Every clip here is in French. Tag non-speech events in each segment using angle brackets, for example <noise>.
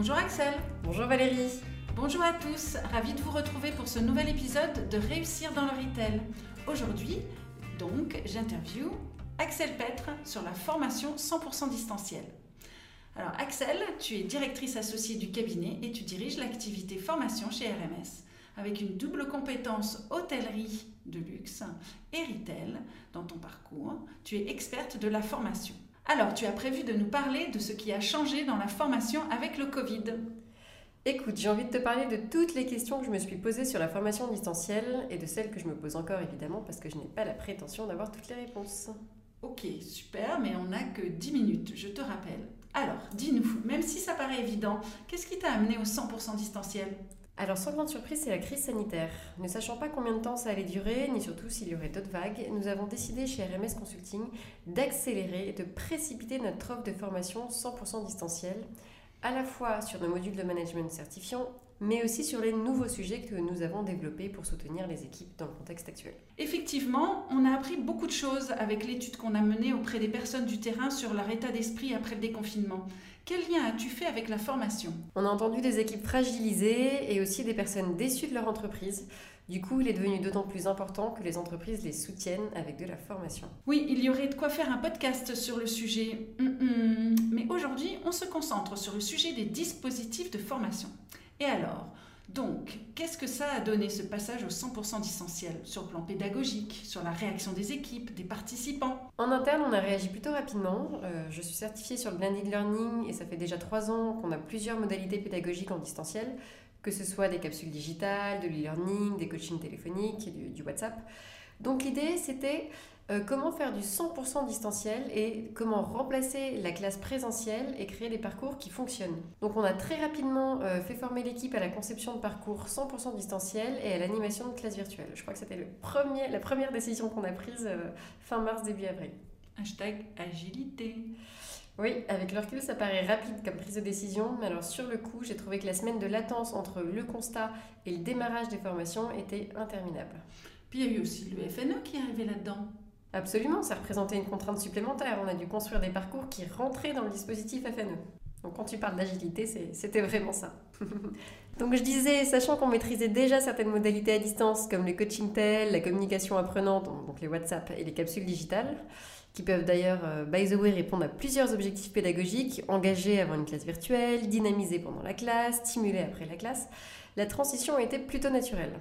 Bonjour Axel. Bonjour Valérie. Bonjour à tous, ravi de vous retrouver pour ce nouvel épisode de Réussir dans le retail. Aujourd'hui, donc, j'interview Axel Petre sur la formation 100% distancielle. Alors Axel, tu es directrice associée du cabinet et tu diriges l'activité formation chez RMS avec une double compétence hôtellerie de luxe et retail dans ton parcours. Tu es experte de la formation. Alors, tu as prévu de nous parler de ce qui a changé dans la formation avec le Covid. Écoute, j'ai envie de te parler de toutes les questions que je me suis posées sur la formation distancielle et de celles que je me pose encore évidemment parce que je n'ai pas la prétention d'avoir toutes les réponses. Ok, super, mais on n'a que 10 minutes, je te rappelle. Alors, dis-nous, même si ça paraît évident, qu'est-ce qui t'a amené au 100% distanciel? Alors sans grande surprise, c'est la crise sanitaire. Ne sachant pas combien de temps ça allait durer, ni surtout s'il y aurait d'autres vagues, nous avons décidé chez RMS Consulting d'accélérer et de précipiter notre offre de formation 100% distancielle, à la fois sur nos modules de management certifiants, mais aussi sur les nouveaux sujets que nous avons développés pour soutenir les équipes dans le contexte actuel. Effectivement, on a appris beaucoup de choses avec l'étude qu'on a menée auprès des personnes du terrain sur leur état d'esprit après le déconfinement. Quel lien as-tu fait avec la formation? On a entendu des équipes fragilisées et aussi des personnes déçues de leur entreprise. Du coup, il est devenu d'autant plus important que les entreprises les soutiennent avec de la formation. Oui, il y aurait de quoi faire un podcast sur le sujet. Mais aujourd'hui, on se concentre sur le sujet des dispositifs de formation. Et alors? Donc, qu'est-ce que ça a donné ce passage au 100% distanciel sur le plan pédagogique, sur la réaction des équipes, des participants? En interne, on a réagi plutôt rapidement. Euh, je suis certifiée sur le blended learning et ça fait déjà trois ans qu'on a plusieurs modalités pédagogiques en distanciel, que ce soit des capsules digitales, de l'e-learning, des coachings téléphoniques du WhatsApp. Donc l'idée, c'était euh, comment faire du 100% distanciel et comment remplacer la classe présentielle et créer des parcours qui fonctionnent. Donc on a très rapidement euh, fait former l'équipe à la conception de parcours 100% distanciel et à l'animation de classe virtuelle. Je crois que c'était la première décision qu'on a prise euh, fin mars, début avril. Hashtag agilité. Oui, avec le recul, ça paraît rapide comme prise de décision, mais alors sur le coup, j'ai trouvé que la semaine de latence entre le constat et le démarrage des formations était interminable. Puis il y a eu aussi le FNE qui est arrivé là-dedans. Absolument, ça représentait une contrainte supplémentaire. On a dû construire des parcours qui rentraient dans le dispositif FNE. Donc quand tu parles d'agilité, c'était vraiment ça. <laughs> Donc je disais, sachant qu'on maîtrisait déjà certaines modalités à distance, comme le coaching tel, la communication apprenante, donc les WhatsApp et les capsules digitales, qui peuvent d'ailleurs, euh, by the way, répondre à plusieurs objectifs pédagogiques, engager avant une classe virtuelle, dynamiser pendant la classe, stimuler après la classe, la transition été plutôt naturelle.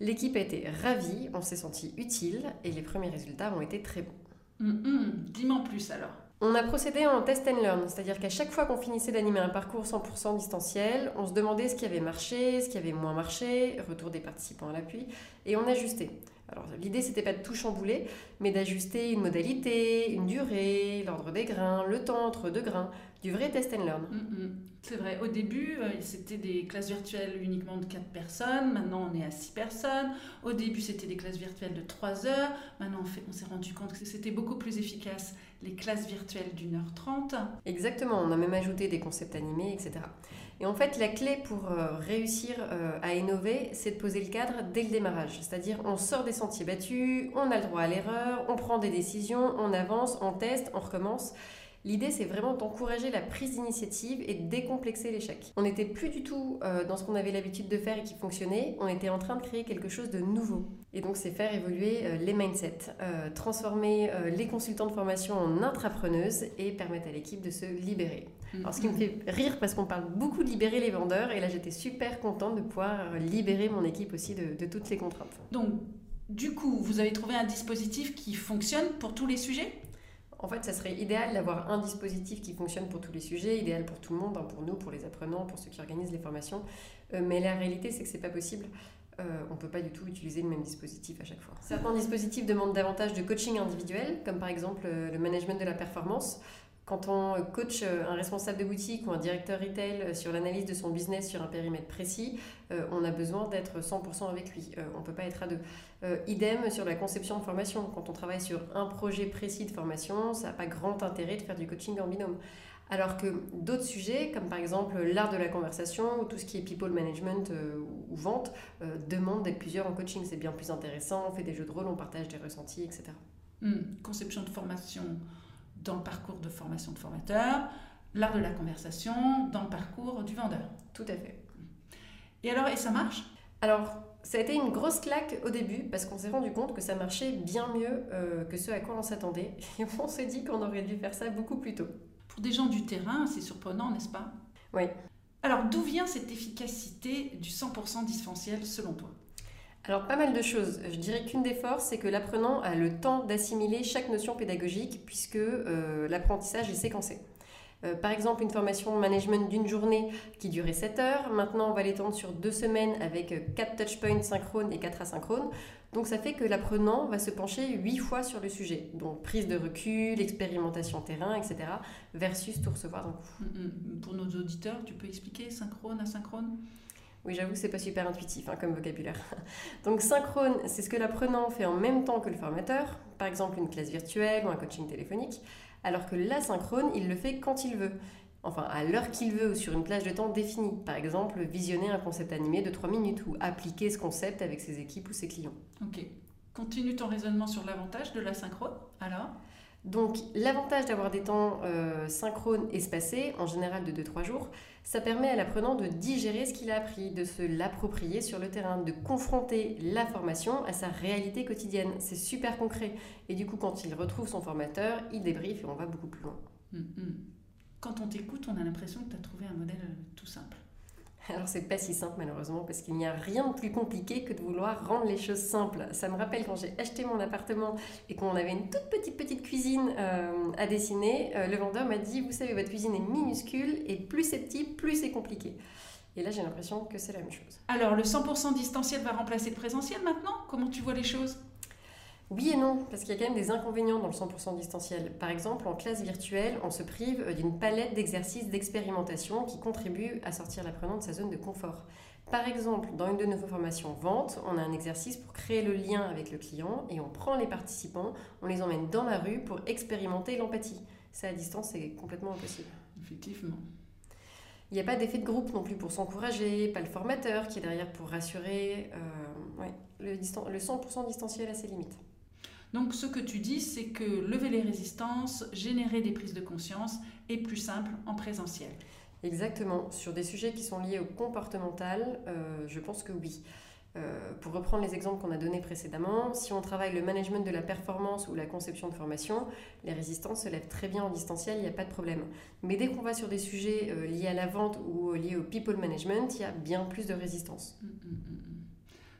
L'équipe a été ravie, on s'est senti utile et les premiers résultats ont été très bons. Dis-moi plus alors. On a procédé en test and learn, c'est-à-dire qu'à chaque fois qu'on finissait d'animer un parcours 100% distanciel, on se demandait ce qui avait marché, ce qui avait moins marché, retour des participants à l'appui, et on ajustait. Alors l'idée c'était pas de tout chambouler, mais d'ajuster une modalité, une durée, l'ordre des grains, le temps entre deux grains, du vrai test and learn. Mm, mm. C'est vrai, au début euh, c'était des classes virtuelles uniquement de 4 personnes, maintenant on est à 6 personnes. Au début c'était des classes virtuelles de 3 heures, maintenant on, on s'est rendu compte que c'était beaucoup plus efficace les classes virtuelles d'une heure trente. Exactement, on a même ajouté des concepts animés, etc. Et en fait, la clé pour euh, réussir euh, à innover, c'est de poser le cadre dès le démarrage. C'est-à-dire, on sort des sentiers battus, on a le droit à l'erreur, on prend des décisions, on avance, on teste, on recommence. L'idée, c'est vraiment d'encourager la prise d'initiative et de décomplexer l'échec. On n'était plus du tout euh, dans ce qu'on avait l'habitude de faire et qui fonctionnait, on était en train de créer quelque chose de nouveau. Et donc, c'est faire évoluer euh, les mindsets, euh, transformer les consultants de formation en intrapreneuses et permettre à l'équipe de se libérer. Alors, ce qui me fait rire parce qu'on parle beaucoup de libérer les vendeurs, et là, j'étais super contente de pouvoir libérer mon équipe aussi de, de toutes les contraintes. Donc, du coup, vous avez trouvé un dispositif qui fonctionne pour tous les sujets? En fait, ça serait idéal d'avoir un dispositif qui fonctionne pour tous les sujets, idéal pour tout le monde, hein, pour nous, pour les apprenants, pour ceux qui organisent les formations. Euh, mais la réalité, c'est que c'est pas possible. Euh, on ne peut pas du tout utiliser le même dispositif à chaque fois. Certains dispositifs demandent davantage de coaching individuel, comme par exemple euh, le management de la performance, Quand on coach un responsable de boutique ou un directeur retail sur l'analyse de son business sur un périmètre précis, on a besoin d'être 100% avec lui. on ne peut pas être à deux. idem sur la conception de formation. Quand on travaille sur un projet précis de formation, ça n'a pas grand intérêt de faire du coaching en binôme. Alors que d'autres sujets, comme par exemple l'art de la conversation ou tout ce qui est people management euh, ou vente, euh, demandent d'être plusieurs en coaching. C'est bien plus intéressant, on fait des jeux de rôle, on partage des ressentis, etc. Hmm. Conception de formation dans le parcours de formation de formateur, l'art de la conversation dans le parcours du vendeur. Tout à fait. Et alors, et ça marche? Alors, ça a été une grosse claque au début parce qu'on s'est rendu compte que ça marchait bien mieux euh, que ce à quoi on s'attendait. <laughs> Et on s'est dit qu'on aurait dû faire ça beaucoup plus tôt. Pour des gens du terrain, c'est surprenant, n'est-ce pas? Oui. Alors, d'où vient cette efficacité du 100% distanciel selon toi? Alors pas mal de choses. Je dirais qu'une des forces, c'est que l'apprenant a le temps d'assimiler chaque notion pédagogique puisque euh, l'apprentissage est séquencé. Euh, par exemple, une formation management d'une journée qui durait 7 heures, maintenant on va l'étendre sur deux semaines avec 4 touchpoints synchrones et 4 asynchrones. Donc ça fait que l'apprenant va se pencher 8 fois sur le sujet. Donc prise de recul, expérimentation terrain, etc. versus tout recevoir. Mm, mm. Pour nos auditeurs, tu peux expliquer synchrone, asynchrone oui, j'avoue que c'est pas super intuitif hein, comme vocabulaire. <laughs> Donc synchrone, c'est ce que l'apprenant fait en même temps que le formateur, par exemple une classe virtuelle ou un coaching téléphonique alors que l'asynchrone, il le fait quand il veut. Enfin, à l'heure qu'il veut ou sur une plage de temps définie. Par exemple, visionner un concept animé de 3 minutes ou appliquer ce concept avec ses équipes ou ses clients. Ok. Continue ton raisonnement sur l'avantage de l'asynchrone, alors donc l'avantage d'avoir des temps euh, synchrones espacés, en général de 2-3 jours, ça permet à l'apprenant de digérer ce qu'il a appris, de se l'approprier sur le terrain, de confronter la formation à sa réalité quotidienne. C'est super concret. Et du coup, quand il retrouve son formateur, il débriefe et on va beaucoup plus loin. Mm, mm. Quand on t'écoute, on a l'impression que tu as trouvé un modèle tout simple. <laughs> Alors c'est pas si simple malheureusement parce qu'il n'y a rien de plus compliqué que de vouloir rendre les choses simples. Ça me rappelle quand j'ai acheté mon appartement et qu'on avait une toute petite petite cuisine euh, à dessiner, euh, le vendeur m'a dit vous savez votre cuisine est minuscule et plus c'est petit plus c'est compliqué. Et là j'ai l'impression que c'est la même chose. Alors le 100% distanciel va remplacer le présentiel maintenant? Comment tu vois les choses? Oui et non, parce qu'il y a quand même des inconvénients dans le 100% distanciel. Par exemple, en classe virtuelle, on se prive d'une palette d'exercices d'expérimentation qui contribuent à sortir l'apprenant de sa zone de confort. Par exemple, dans une de nos formations vente, on a un exercice pour créer le lien avec le client et on prend les participants, on les emmène dans la rue pour expérimenter l'empathie. Ça, à distance, c'est complètement impossible. Effectivement. Il n'y a pas d'effet de groupe non plus pour s'encourager, pas le formateur qui est derrière pour rassurer. Euh, ouais, le, le 100% distanciel a ses limites. Donc ce que tu dis, c'est que lever les résistances, générer des prises de conscience est plus simple en présentiel. Exactement. Sur des sujets qui sont liés au comportemental, euh, je pense que oui. Euh, pour reprendre les exemples qu'on a donnés précédemment, si on travaille le management de la performance ou la conception de formation, les résistances se lèvent très bien en distanciel, il n'y a pas de problème. Mais dès qu'on va sur des sujets euh, liés à la vente ou liés au people management, il y a bien plus de résistance. Hum, hum, hum,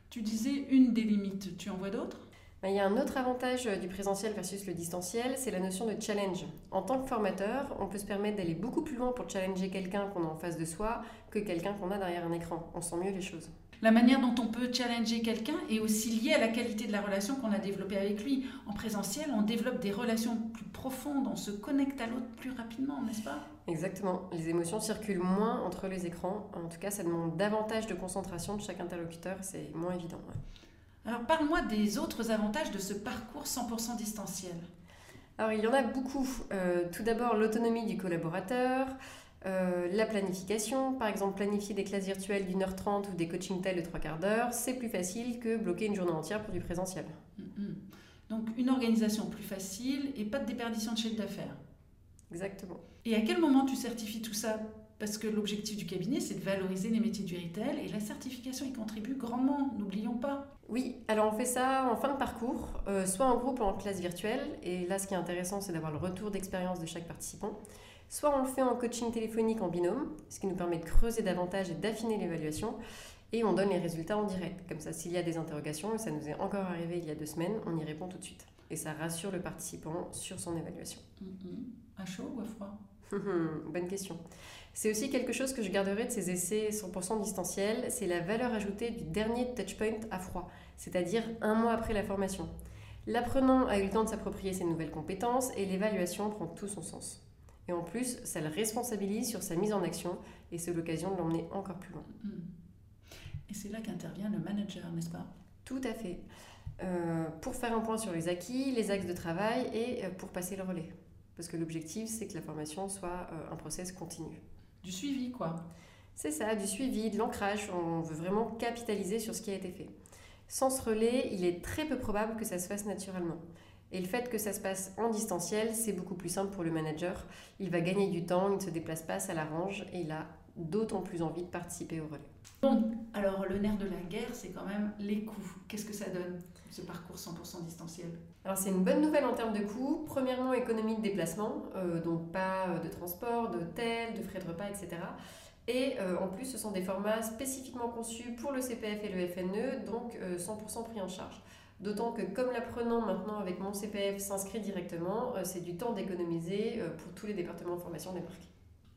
tu disais une des limites, tu en vois d'autres? Il y a un autre avantage du présentiel versus le distanciel, c'est la notion de challenge. En tant que formateur, on peut se permettre d'aller beaucoup plus loin pour challenger quelqu'un qu'on a en face de soi que quelqu'un qu'on a derrière un écran. On sent mieux les choses. La manière dont on peut challenger quelqu'un est aussi liée à la qualité de la relation qu'on a développée avec lui. En présentiel, on développe des relations plus profondes, on se connecte à l'autre plus rapidement, n'est-ce pas? Exactement. Les émotions circulent moins entre les écrans. En tout cas, ça demande davantage de concentration de chaque interlocuteur. C'est moins évident. Alors parle-moi des autres avantages de ce parcours 100% distanciel. Alors il y en a beaucoup. Euh, tout d'abord l'autonomie du collaborateur, euh, la planification, par exemple planifier des classes virtuelles d'une heure trente ou des coaching tels de trois quarts d'heure, c'est plus facile que bloquer une journée entière pour du présentiel. Mm-hmm. Donc une organisation plus facile et pas de déperdition de chiffre d'affaires. Exactement. Et à quel moment tu certifies tout ça? Parce que l'objectif du cabinet, c'est de valoriser les métiers du retail et la certification y contribue grandement, n'oublions pas. Oui, alors on fait ça en fin de parcours, euh, soit en groupe ou en classe virtuelle. Et là, ce qui est intéressant, c'est d'avoir le retour d'expérience de chaque participant. Soit on le fait en coaching téléphonique en binôme, ce qui nous permet de creuser davantage et d'affiner l'évaluation. Et on donne les résultats en direct. Comme ça, s'il y a des interrogations, et ça nous est encore arrivé il y a deux semaines, on y répond tout de suite. Et ça rassure le participant sur son évaluation. Mm-hmm. À chaud ou à froid? <laughs> Bonne question. C'est aussi quelque chose que je garderai de ces essais 100% distanciels, c'est la valeur ajoutée du dernier touchpoint à froid, c'est-à-dire un mois après la formation. L'apprenant a eu le temps de s'approprier ses nouvelles compétences et l'évaluation prend tout son sens. Et en plus, ça le responsabilise sur sa mise en action et c'est l'occasion de l'emmener encore plus loin. Hmm. Et c'est là qu'intervient le manager, n'est-ce pas? Tout à fait. Euh, pour faire un point sur les acquis, les axes de travail et euh, pour passer le relais. Parce que l'objectif, c'est que la formation soit euh, un process continu. Du suivi, quoi. C'est ça, du suivi, de l'ancrage. On veut vraiment capitaliser sur ce qui a été fait. Sans ce relais, il est très peu probable que ça se fasse naturellement. Et le fait que ça se passe en distanciel, c'est beaucoup plus simple pour le manager. Il va gagner du temps, il ne se déplace pas, ça l'arrange et il a d'autant plus envie de participer au relais. Bon, alors le nerf de la guerre, c'est quand même les coûts. Qu'est-ce que ça donne, ce parcours 100% distanciel? Alors c'est une bonne nouvelle en termes de coûts. Premièrement, économie de déplacement, euh, donc pas euh, de transport, d'hôtel, de frais de repas, etc. Et euh, en plus, ce sont des formats spécifiquement conçus pour le CPF et le FNE, donc 100% pris en charge. D'autant que comme l'apprenant maintenant avec mon CPF s'inscrit directement, c'est du temps d'économiser pour tous les départements de formation des marques.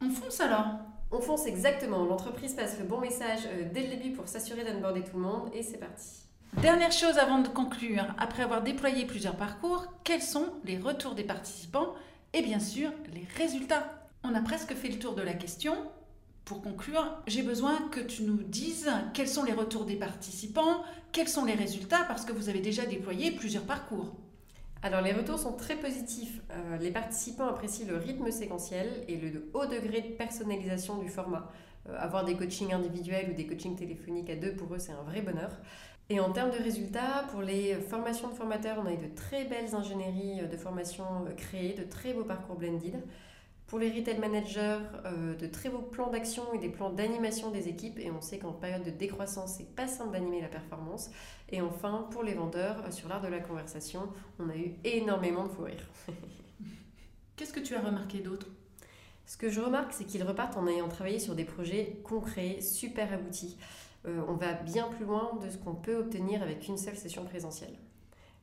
On fonce alors? On fonce exactement. L'entreprise passe le bon message euh, dès le début pour s'assurer d'onboarder tout le monde et c'est parti. Dernière chose avant de conclure, après avoir déployé plusieurs parcours, quels sont les retours des participants et bien sûr les résultats? On a presque fait le tour de la question. Pour conclure, j'ai besoin que tu nous dises quels sont les retours des participants, quels sont les résultats parce que vous avez déjà déployé plusieurs parcours. Alors les retours sont très positifs. Euh, les participants apprécient le rythme séquentiel et le haut degré de personnalisation du format. Euh, avoir des coachings individuels ou des coachings téléphoniques à deux, pour eux, c'est un vrai bonheur. Et en termes de résultats, pour les formations de formateurs, on a eu de très belles ingénieries de formation créées, de très beaux parcours blended. Pour les retail managers, euh, de très beaux plans d'action et des plans d'animation des équipes. Et on sait qu'en période de décroissance, c'est pas simple d'animer la performance. Et enfin, pour les vendeurs, euh, sur l'art de la conversation, on a eu énormément de fou rire. <laughs> Qu'est-ce que tu as remarqué d'autre? Ce que je remarque, c'est qu'ils repartent en ayant travaillé sur des projets concrets, super aboutis. Euh, on va bien plus loin de ce qu'on peut obtenir avec une seule session présentielle.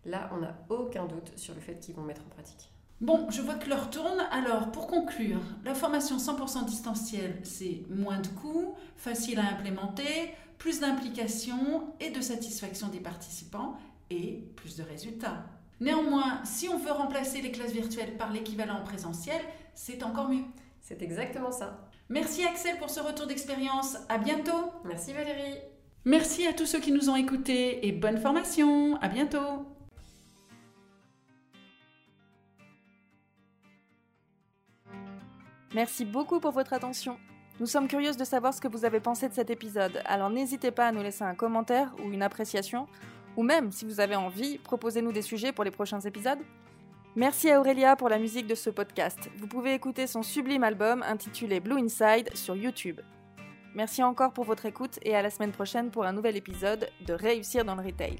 Là, on n'a aucun doute sur le fait qu'ils vont mettre en pratique. Bon, je vois que l'heure tourne. Alors, pour conclure, la formation 100% distancielle, c'est moins de coûts, facile à implémenter, plus d'implication et de satisfaction des participants et plus de résultats. Néanmoins, si on veut remplacer les classes virtuelles par l'équivalent présentiel, c'est encore mieux. C'est exactement ça. Merci Axel pour ce retour d'expérience. À bientôt. Merci Valérie. Merci à tous ceux qui nous ont écoutés et bonne formation. À bientôt. Merci beaucoup pour votre attention. Nous sommes curieuses de savoir ce que vous avez pensé de cet épisode, alors n'hésitez pas à nous laisser un commentaire ou une appréciation, ou même, si vous avez envie, proposez-nous des sujets pour les prochains épisodes. Merci à Aurélia pour la musique de ce podcast. Vous pouvez écouter son sublime album intitulé Blue Inside sur YouTube. Merci encore pour votre écoute et à la semaine prochaine pour un nouvel épisode de Réussir dans le Retail.